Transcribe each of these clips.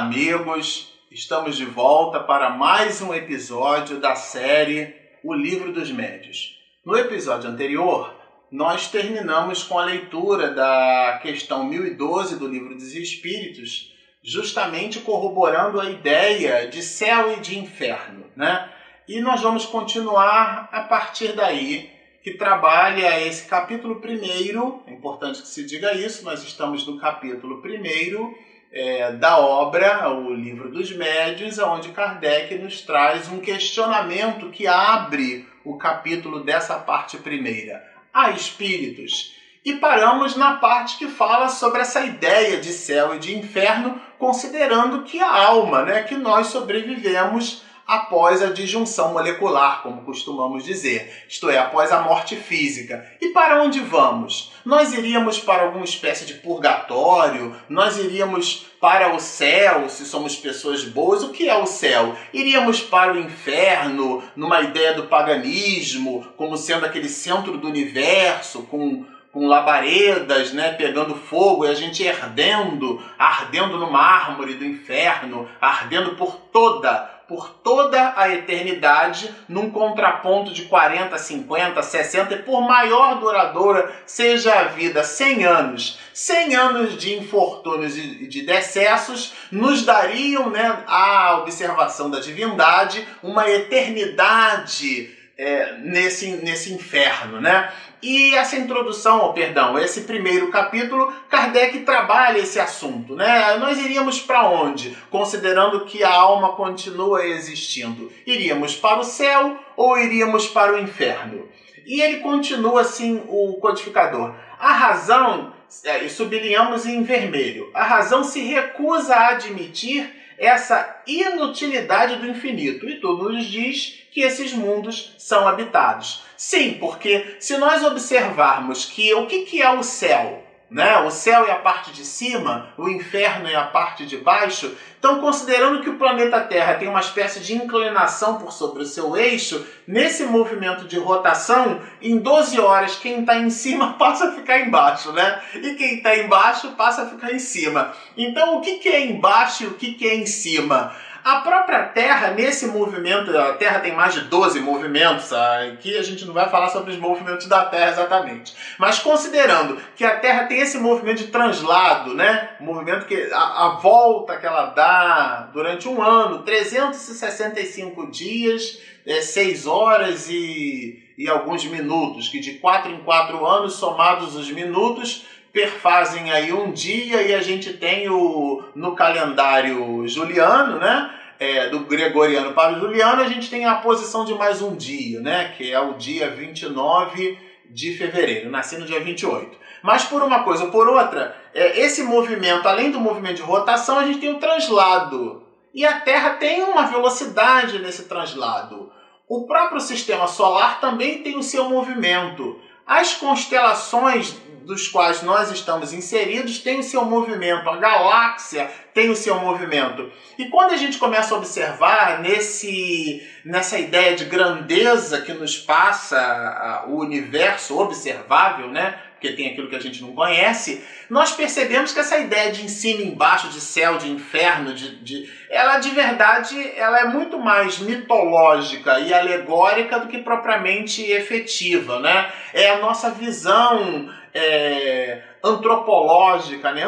amigos! Estamos de volta para mais um episódio da série O Livro dos Médios. No episódio anterior, nós terminamos com a leitura da questão 1012 do Livro dos Espíritos, justamente corroborando a ideia de céu e de inferno, né? E nós vamos continuar a partir daí, que trabalha esse capítulo primeiro, é importante que se diga isso, nós estamos no capítulo primeiro, é, da obra, o Livro dos Médios, onde Kardec nos traz um questionamento que abre o capítulo dessa parte primeira. Há espíritos. E paramos na parte que fala sobre essa ideia de céu e de inferno, considerando que a alma, né, que nós sobrevivemos após a disjunção molecular, como costumamos dizer, isto é, após a morte física. E para onde vamos? Nós iríamos para alguma espécie de purgatório? Nós iríamos para o céu, se somos pessoas boas? O que é o céu? Iríamos para o inferno, numa ideia do paganismo, como sendo aquele centro do universo, com com labaredas, né, pegando fogo e a gente ardendo, ardendo no mármore do inferno, ardendo por toda por toda a eternidade, num contraponto de 40, 50, 60, e por maior duradoura seja a vida, 100 anos, 100 anos de infortúnios e de decessos, nos dariam, né, a observação da divindade, uma eternidade é, nesse, nesse inferno, né? E essa introdução, oh, perdão, esse primeiro capítulo, Kardec trabalha esse assunto, né? Nós iríamos para onde? Considerando que a alma continua existindo. Iríamos para o céu ou iríamos para o inferno? E ele continua assim, o codificador. A razão, é, e sublinhamos em vermelho, a razão se recusa a admitir essa inutilidade do infinito. E tudo nos diz que esses mundos são habitados. Sim, porque se nós observarmos que o que, é o céu, né? O céu é a parte de cima, o inferno é a parte de baixo. Então, considerando que o planeta Terra tem uma espécie de inclinação por sobre o seu eixo, nesse movimento de rotação, em 12 horas, quem está em cima passa a ficar embaixo, né? E quem está embaixo passa a ficar em cima. Então, o que, que é embaixo e o que, que é em cima? A própria Terra, nesse movimento, a Terra tem mais de 12 movimentos, aqui a gente não vai falar sobre os movimentos da Terra exatamente, mas considerando que a Terra tem esse movimento de translado, né? O movimento que a, a volta que ela dá durante um ano, 365 dias, é, 6 horas e, e alguns minutos, que de 4 em 4 anos, somados os minutos, perfazem aí um dia e a gente tem o no calendário juliano, né? É, do gregoriano para o juliano, a gente tem a posição de mais um dia, né? Que é o dia 29 de fevereiro. Nasci no dia 28. Mas por uma coisa ou por outra, é, esse movimento, além do movimento de rotação, a gente tem o translado. E a Terra tem uma velocidade nesse translado. O próprio sistema solar também tem o seu movimento. As constelações dos quais nós estamos inseridos têm o seu movimento, a galáxia tem o seu movimento. E quando a gente começa a observar nesse, nessa ideia de grandeza que nos passa o universo observável, né? porque tem aquilo que a gente não conhece, nós percebemos que essa ideia de em cima, embaixo, de céu, de inferno, de, de, ela de verdade ela é muito mais mitológica e alegórica do que propriamente efetiva, né? É a nossa visão é, antropológica, né?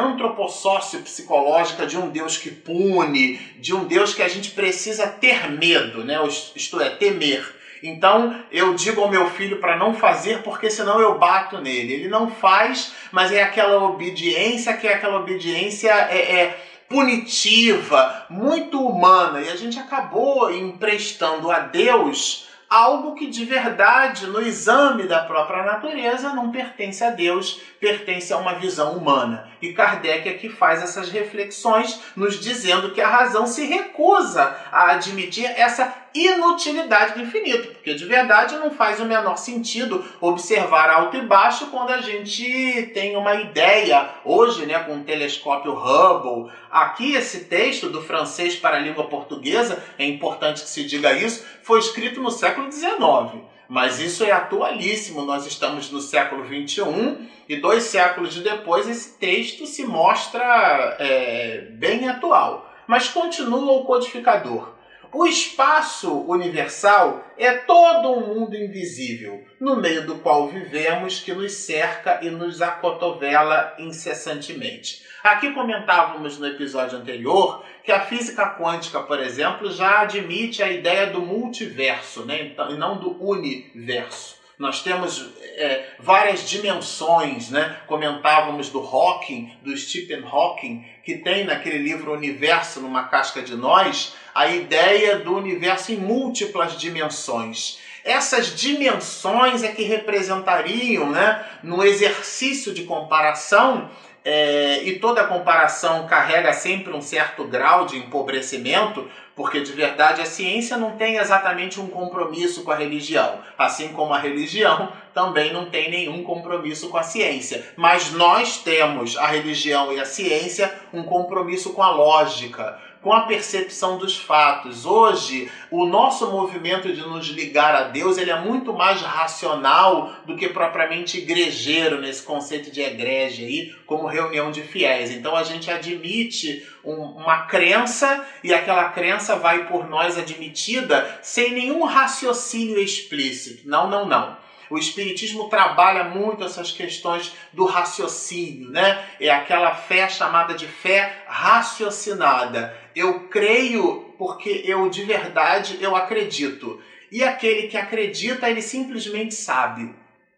psicológica de um Deus que pune, de um Deus que a gente precisa ter medo, né? isto é, temer. Então eu digo ao meu filho para não fazer porque senão eu bato nele. Ele não faz, mas é aquela obediência que é aquela obediência é, é punitiva, muito humana. E a gente acabou emprestando a Deus algo que de verdade, no exame da própria natureza, não pertence a Deus, pertence a uma visão humana. E Kardec é que faz essas reflexões, nos dizendo que a razão se recusa a admitir essa inutilidade do infinito, porque de verdade não faz o menor sentido observar alto e baixo quando a gente tem uma ideia hoje, né, com o telescópio Hubble. Aqui esse texto do francês para a língua portuguesa, é importante que se diga isso, foi escrito no século XIX. Mas isso é atualíssimo. Nós estamos no século XXI e dois séculos depois esse texto se mostra é, bem atual. mas continua o codificador. O espaço universal é todo um mundo invisível, no meio do qual vivemos, que nos cerca e nos acotovela incessantemente. Aqui comentávamos no episódio anterior que a física quântica, por exemplo, já admite a ideia do multiverso, né? Então, e não do universo. Nós temos é, várias dimensões, né? Comentávamos do Hawking, do Stephen Hawking, que tem naquele livro Universo numa casca de nós, a ideia do universo em múltiplas dimensões. Essas dimensões é que representariam, né, no exercício de comparação, é, e toda comparação carrega sempre um certo grau de empobrecimento, porque de verdade a ciência não tem exatamente um compromisso com a religião, assim como a religião também não tem nenhum compromisso com a ciência. Mas nós temos, a religião e a ciência, um compromisso com a lógica, com a percepção dos fatos. Hoje, o nosso movimento de nos ligar a Deus ele é muito mais racional do que propriamente igrejeiro nesse conceito de egrégia aí, como reunião de fiéis. Então a gente admite um, uma crença e aquela crença vai por nós admitida sem nenhum raciocínio explícito. Não, não, não. O Espiritismo trabalha muito essas questões do raciocínio, né? É aquela fé chamada de fé raciocinada. Eu creio porque eu de verdade eu acredito. E aquele que acredita, ele simplesmente sabe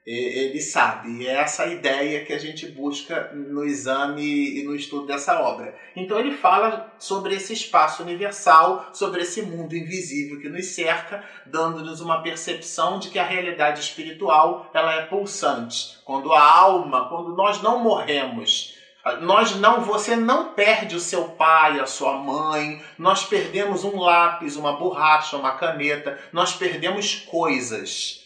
ele sabe. E é essa ideia que a gente busca no exame e no estudo dessa obra. Então ele fala sobre esse espaço universal, sobre esse mundo invisível que nos cerca, dando-nos uma percepção de que a realidade espiritual ela é pulsante. Quando a alma, quando nós não morremos, nós não, você não perde o seu pai, a sua mãe, nós perdemos um lápis, uma borracha, uma caneta, nós perdemos coisas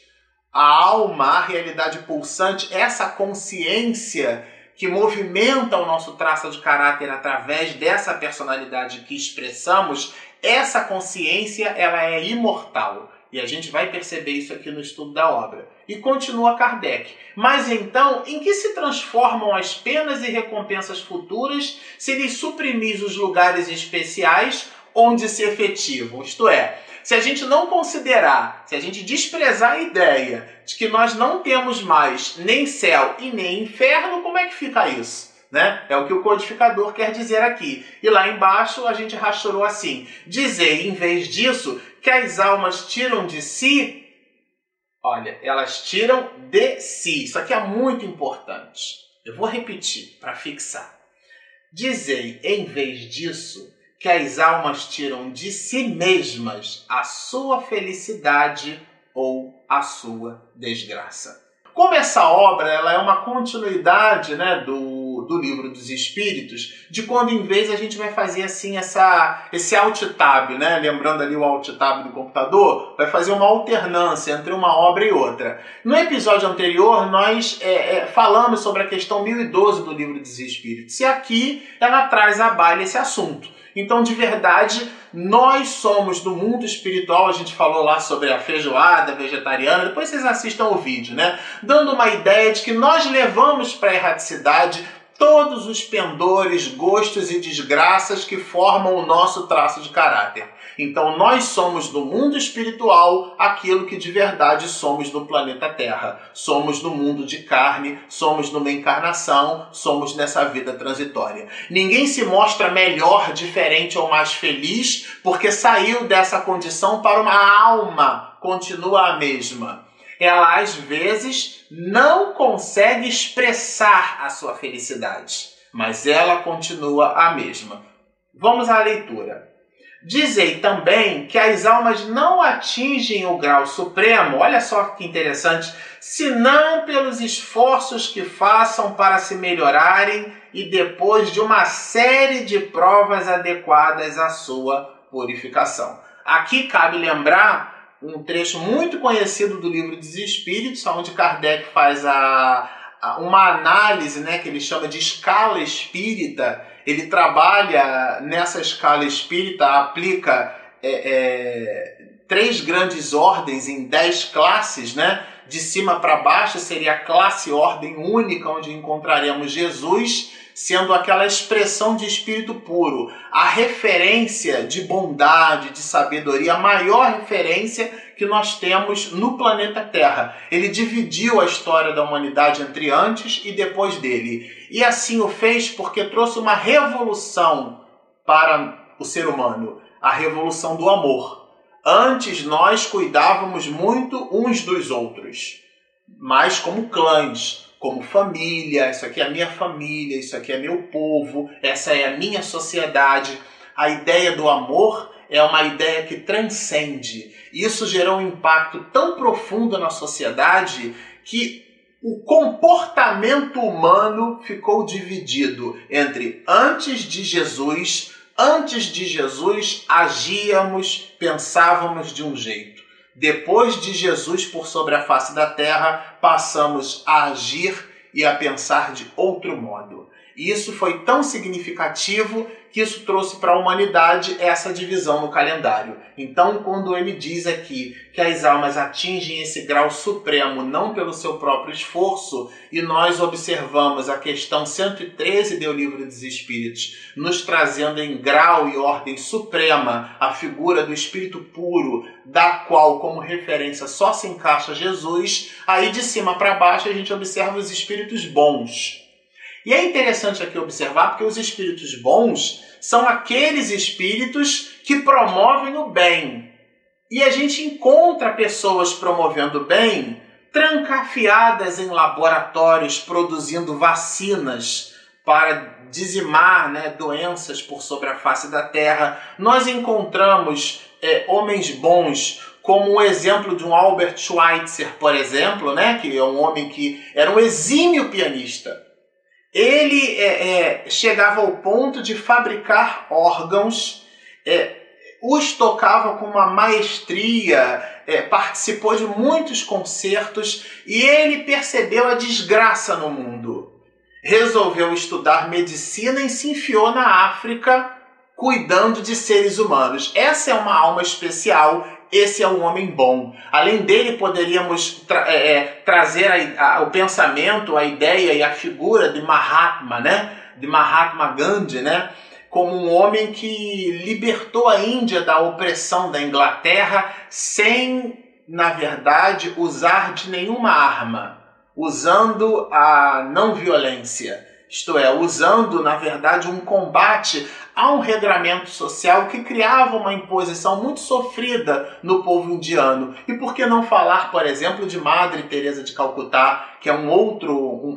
a alma, a realidade pulsante, essa consciência que movimenta o nosso traço de caráter através dessa personalidade que expressamos, essa consciência ela é imortal. E a gente vai perceber isso aqui no estudo da obra. E continua Kardec. Mas então, em que se transformam as penas e recompensas futuras se lhes suprimir os lugares especiais onde se efetivam? Isto é, se a gente não considerar, se a gente desprezar a ideia de que nós não temos mais nem céu e nem inferno, como é que fica isso? Né? É o que o codificador quer dizer aqui. E lá embaixo a gente rastreou assim: dizer, em vez disso, que as almas tiram de si, olha, elas tiram de si. Isso aqui é muito importante. Eu vou repetir para fixar. Dizei, em vez disso, que as almas tiram de si mesmas a sua felicidade ou a sua desgraça. Como essa obra ela é uma continuidade né, do, do livro dos Espíritos, de quando em vez a gente vai fazer assim essa, esse alt tab, né, lembrando ali o alt tab do computador, vai fazer uma alternância entre uma obra e outra. No episódio anterior nós é, é, falamos sobre a questão 1012 do livro dos Espíritos e aqui ela traz à baila esse assunto. Então, de verdade, nós somos do mundo espiritual, a gente falou lá sobre a feijoada vegetariana, depois vocês assistam o vídeo, né? Dando uma ideia de que nós levamos para a erraticidade todos os pendores, gostos e desgraças que formam o nosso traço de caráter. Então nós somos do mundo espiritual aquilo que de verdade somos do planeta Terra. Somos do mundo de carne, somos numa encarnação, somos nessa vida transitória. Ninguém se mostra melhor, diferente ou mais feliz porque saiu dessa condição para uma alma continua a mesma ela às vezes não consegue expressar a sua felicidade, mas ela continua a mesma. Vamos à leitura. Dizei também que as almas não atingem o grau supremo, olha só que interessante, senão pelos esforços que façam para se melhorarem e depois de uma série de provas adequadas à sua purificação. Aqui cabe lembrar um trecho muito conhecido do livro dos Espíritos, onde Kardec faz a, a, uma análise né, que ele chama de escala espírita. Ele trabalha nessa escala espírita, aplica é, é, três grandes ordens em dez classes né, De cima para baixo seria a classe ordem única, onde encontraremos Jesus sendo aquela expressão de espírito puro, a referência de bondade, de sabedoria, a maior referência que nós temos no planeta Terra. Ele dividiu a história da humanidade entre antes e depois dele. E assim o fez porque trouxe uma revolução para o ser humano a revolução do amor. Antes nós cuidávamos muito uns dos outros, mas como clãs, como família, isso aqui é a minha família, isso aqui é meu povo, essa é a minha sociedade. A ideia do amor é uma ideia que transcende. Isso gerou um impacto tão profundo na sociedade que o comportamento humano ficou dividido entre antes de Jesus, antes de Jesus agíamos, pensávamos de um jeito. Depois de Jesus por sobre a face da terra, passamos a agir e a pensar de outro modo. E isso foi tão significativo que isso trouxe para a humanidade essa divisão no calendário. Então, quando ele diz aqui que as almas atingem esse grau supremo não pelo seu próprio esforço, e nós observamos a questão 113 do Livro dos Espíritos, nos trazendo em grau e ordem suprema a figura do Espírito puro, da qual, como referência, só se encaixa Jesus, aí de cima para baixo a gente observa os espíritos bons e é interessante aqui observar porque os espíritos bons são aqueles espíritos que promovem o bem. E a gente encontra pessoas promovendo o bem trancafiadas em laboratórios produzindo vacinas para dizimar né, doenças por sobre a face da terra. Nós encontramos é, homens bons como o exemplo de um Albert Schweitzer, por exemplo, né, que é um homem que era um exímio pianista ele é, é, chegava ao ponto de fabricar órgãos, é, os tocava com uma maestria, é, participou de muitos concertos e ele percebeu a desgraça no mundo. Resolveu estudar medicina e se enfiou na África cuidando de seres humanos. Essa é uma alma especial esse é um homem bom. Além dele, poderíamos tra é, é, trazer a, a, o pensamento, a ideia e a figura de Mahatma, né? De Mahatma Gandhi, né? Como um homem que libertou a Índia da opressão da Inglaterra sem, na verdade, usar de nenhuma arma, usando a não violência isto é, usando, na verdade, um combate a um regramento social que criava uma imposição muito sofrida no povo indiano. E por que não falar, por exemplo, de Madre Teresa de Calcutá, que é um outro, um,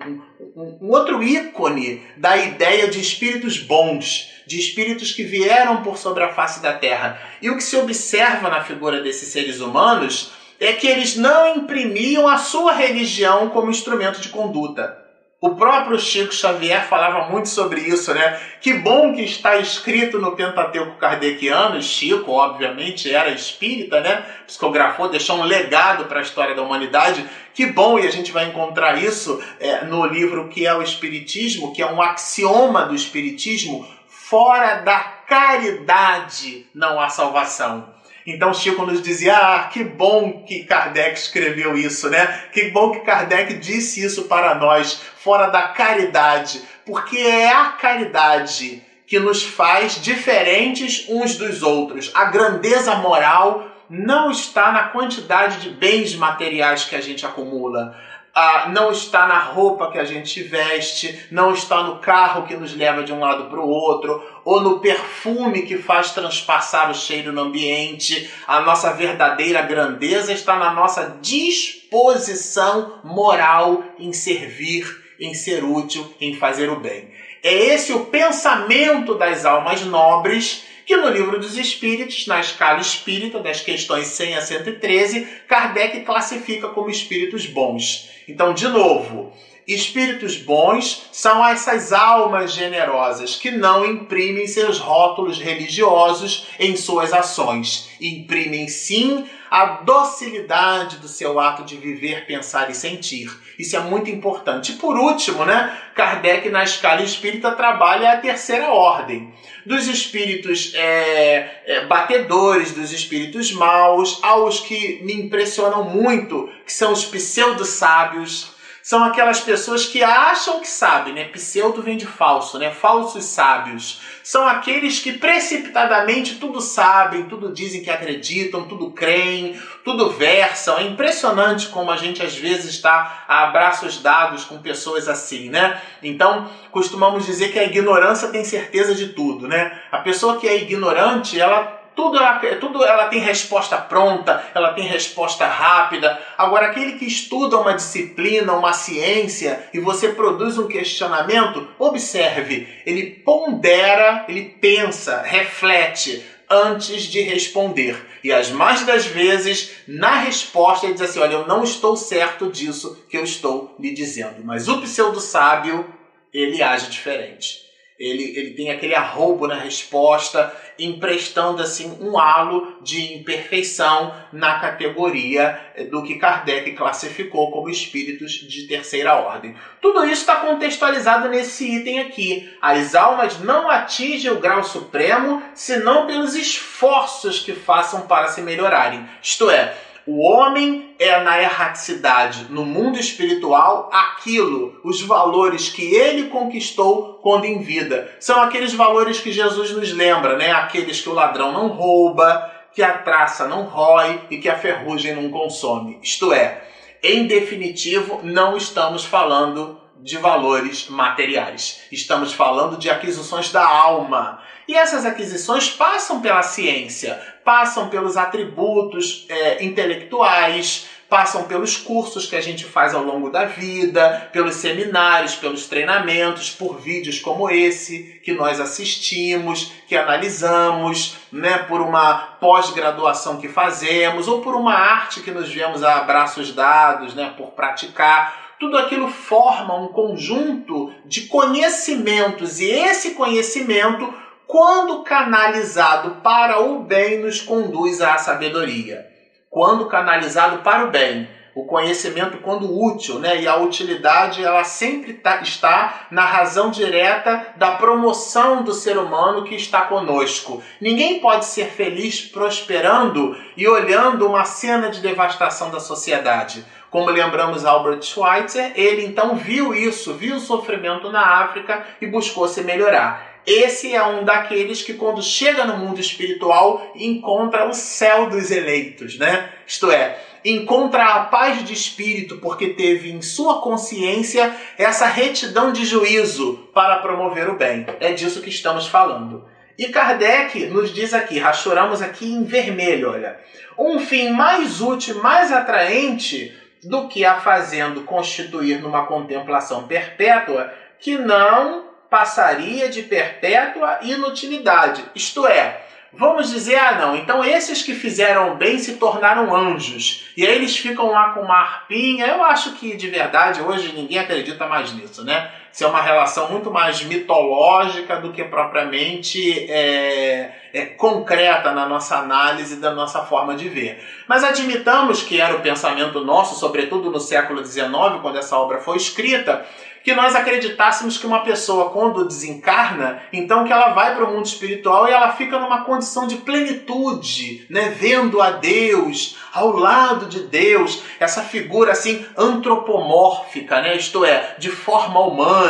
um, um outro ícone da ideia de espíritos bons, de espíritos que vieram por sobre a face da terra. E o que se observa na figura desses seres humanos é que eles não imprimiam a sua religião como instrumento de conduta. O próprio Chico Xavier falava muito sobre isso, né? Que bom que está escrito no Pentateuco Kardeciano. Chico, obviamente, era espírita, né? Psicografou, deixou um legado para a história da humanidade. Que bom, e a gente vai encontrar isso é, no livro que é o Espiritismo, que é um axioma do Espiritismo: fora da caridade não há salvação. Então Chico nos dizia: ah, que bom que Kardec escreveu isso, né? Que bom que Kardec disse isso para nós, fora da caridade, porque é a caridade que nos faz diferentes uns dos outros. A grandeza moral não está na quantidade de bens materiais que a gente acumula ah, não está na roupa que a gente veste, não está no carro que nos leva de um lado para o outro, ou no perfume que faz transpassar o cheiro no ambiente. A nossa verdadeira grandeza está na nossa disposição moral em servir, em ser útil, em fazer o bem. É esse o pensamento das almas nobres que no livro dos Espíritos, na escala espírita, das questões 100 a 113, Kardec classifica como espíritos bons. Então, de novo, Espíritos bons são essas almas generosas que não imprimem seus rótulos religiosos em suas ações. Imprimem sim a docilidade do seu ato de viver, pensar e sentir. Isso é muito importante. E por último, né, Kardec na escala espírita trabalha a terceira ordem. Dos espíritos é, é, batedores, dos espíritos maus, aos que me impressionam muito, que são os pseudo-sábios, são aquelas pessoas que acham que sabem, né? Pseudo vem de falso, né? Falsos sábios. São aqueles que precipitadamente tudo sabem, tudo dizem que acreditam, tudo creem, tudo versam. É impressionante como a gente às vezes está a abraços dados com pessoas assim, né? Então, costumamos dizer que a ignorância tem certeza de tudo, né? A pessoa que é ignorante, ela tudo ela, tudo ela tem resposta pronta, ela tem resposta rápida. Agora, aquele que estuda uma disciplina, uma ciência, e você produz um questionamento, observe, ele pondera, ele pensa, reflete antes de responder. E as mais das vezes, na resposta, ele diz assim: Olha, eu não estou certo disso que eu estou lhe dizendo. Mas o pseudo-sábio, ele age diferente ele, ele tem aquele arrobo na resposta, emprestando assim um halo de imperfeição na categoria do que Kardec classificou como espíritos de terceira ordem. Tudo isso está contextualizado nesse item aqui. As almas não atingem o grau supremo senão pelos esforços que façam para se melhorarem. Isto é, o homem é na erraticidade, no mundo espiritual, aquilo, os valores que ele conquistou quando em vida. São aqueles valores que Jesus nos lembra, né? Aqueles que o ladrão não rouba, que a traça não rói e que a ferrugem não consome. Isto é, em definitivo, não estamos falando de valores materiais. Estamos falando de aquisições da alma. E essas aquisições passam pela ciência, passam pelos atributos é, intelectuais, passam pelos cursos que a gente faz ao longo da vida, pelos seminários, pelos treinamentos, por vídeos como esse que nós assistimos, que analisamos, né, por uma pós-graduação que fazemos ou por uma arte que nos vemos a braços dados, né, por praticar. Tudo aquilo forma um conjunto de conhecimentos e esse conhecimento, quando canalizado para o bem, nos conduz à sabedoria. Quando canalizado para o bem, o conhecimento quando útil, né? E a utilidade ela sempre tá, está na razão direta da promoção do ser humano que está conosco. Ninguém pode ser feliz prosperando e olhando uma cena de devastação da sociedade. Como lembramos Albert Schweitzer, ele então viu isso, viu o sofrimento na África e buscou se melhorar. Esse é um daqueles que, quando chega no mundo espiritual, encontra o céu dos eleitos, né? Isto é, encontra a paz de espírito porque teve em sua consciência essa retidão de juízo para promover o bem. É disso que estamos falando. E Kardec nos diz aqui, rachoramos aqui em vermelho, olha, um fim mais útil, mais atraente do que a fazendo constituir numa contemplação perpétua que não passaria de perpétua inutilidade. Isto é, vamos dizer, ah não, então esses que fizeram bem se tornaram anjos. E aí eles ficam lá com uma arpinha. Eu acho que de verdade hoje ninguém acredita mais nisso, né? É uma relação muito mais mitológica do que propriamente é, é, concreta na nossa análise da nossa forma de ver. Mas admitamos que era o pensamento nosso, sobretudo no século XIX, quando essa obra foi escrita, que nós acreditássemos que uma pessoa, quando desencarna, então que ela vai para o mundo espiritual e ela fica numa condição de plenitude, né? vendo a Deus, ao lado de Deus, essa figura assim antropomórfica, né? isto é, de forma humana.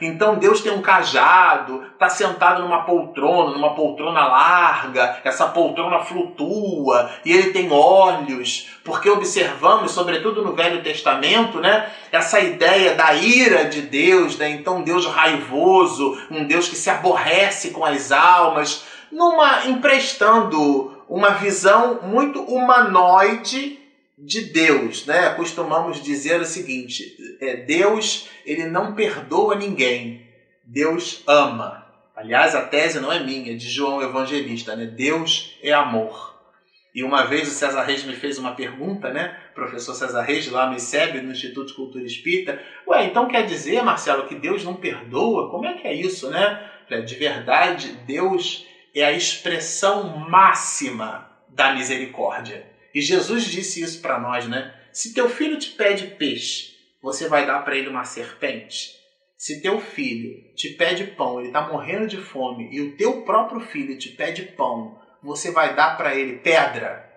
Então Deus tem um cajado, está sentado numa poltrona, numa poltrona larga, essa poltrona flutua e ele tem olhos, porque observamos, sobretudo no Velho Testamento, né? essa ideia da ira de Deus, né? então Deus raivoso, um Deus que se aborrece com as almas, numa emprestando uma visão muito humanoide de Deus, né? Costumamos dizer o seguinte: é, Deus ele não perdoa ninguém, Deus ama. Aliás, a tese não é minha, é de João Evangelista, né? Deus é amor. E uma vez o César Reis me fez uma pergunta, né? Professor César Reis, lá no ICEB, no Instituto de Cultura Espírita. Ué, então quer dizer, Marcelo, que Deus não perdoa? Como é que é isso, né? De verdade, Deus é a expressão máxima da misericórdia. E Jesus disse isso para nós, né? Se teu filho te pede peixe, você vai dar para ele uma serpente? Se teu filho te pede pão, ele está morrendo de fome, e o teu próprio filho te pede pão, você vai dar para ele pedra?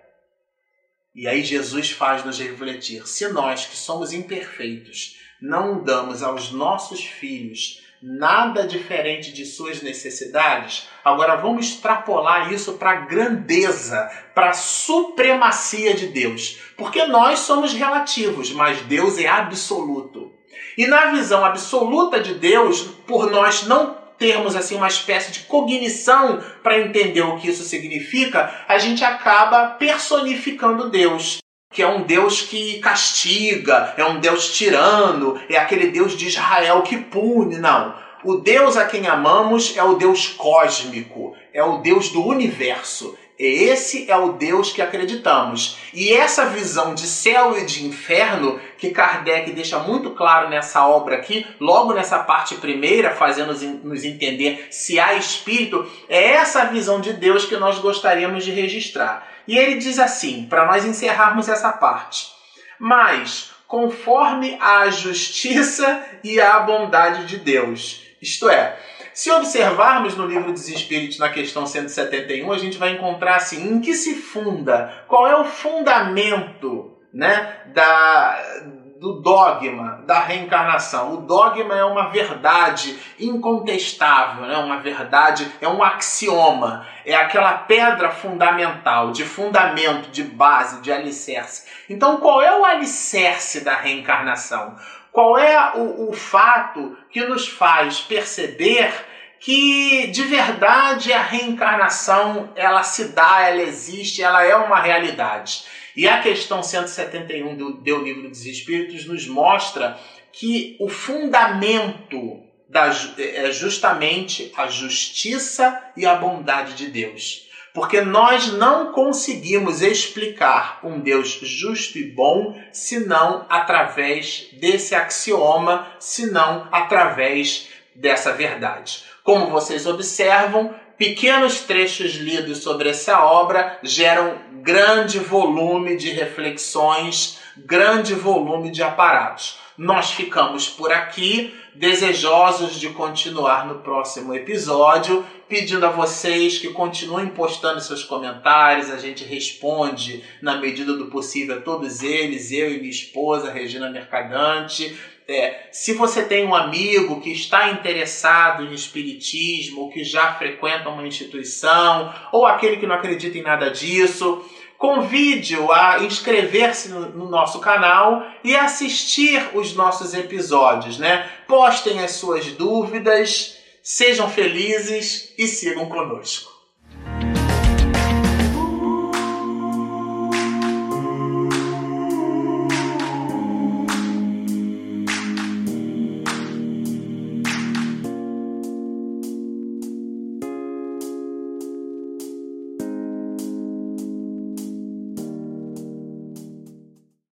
E aí Jesus faz nos refletir: se nós que somos imperfeitos não damos aos nossos filhos nada diferente de suas necessidades, agora vamos extrapolar isso para a grandeza, para a supremacia de Deus. Porque nós somos relativos, mas Deus é absoluto. E na visão absoluta de Deus, por nós não termos assim uma espécie de cognição para entender o que isso significa, a gente acaba personificando Deus que é um Deus que castiga, é um Deus tirano, é aquele Deus de Israel que pune. Não. O Deus a quem amamos é o Deus cósmico, é o Deus do universo. Esse é o Deus que acreditamos. E essa visão de céu e de inferno, que Kardec deixa muito claro nessa obra aqui, logo nessa parte primeira, fazendo nos entender se há espírito, é essa visão de Deus que nós gostaríamos de registrar. E ele diz assim, para nós encerrarmos essa parte: Mas, conforme a justiça e a bondade de Deus. Isto é, se observarmos no livro dos Espíritos, na questão 171, a gente vai encontrar assim, em que se funda, qual é o fundamento né, da, do dogma da reencarnação. O dogma é uma verdade incontestável, né? uma verdade, é um axioma, é aquela pedra fundamental, de fundamento, de base, de alicerce. Então, qual é o alicerce da reencarnação? Qual é o, o fato que nos faz perceber que de verdade a reencarnação ela se dá, ela existe, ela é uma realidade. E a questão 171 do, do Livro dos Espíritos nos mostra que o fundamento da, é justamente a justiça e a bondade de Deus. Porque nós não conseguimos explicar um Deus justo e bom senão através desse axioma, senão através dessa verdade. Como vocês observam, pequenos trechos lidos sobre essa obra geram grande volume de reflexões, grande volume de aparatos. Nós ficamos por aqui, desejosos de continuar no próximo episódio, pedindo a vocês que continuem postando seus comentários, a gente responde na medida do possível a todos eles, eu e minha esposa, Regina Mercadante. É, se você tem um amigo que está interessado em espiritismo, que já frequenta uma instituição, ou aquele que não acredita em nada disso, Convide-o a inscrever-se no, no, nosso canal e assistir os nossos episódios, né? Postem as suas dúvidas, sejam felizes e sigam conosco.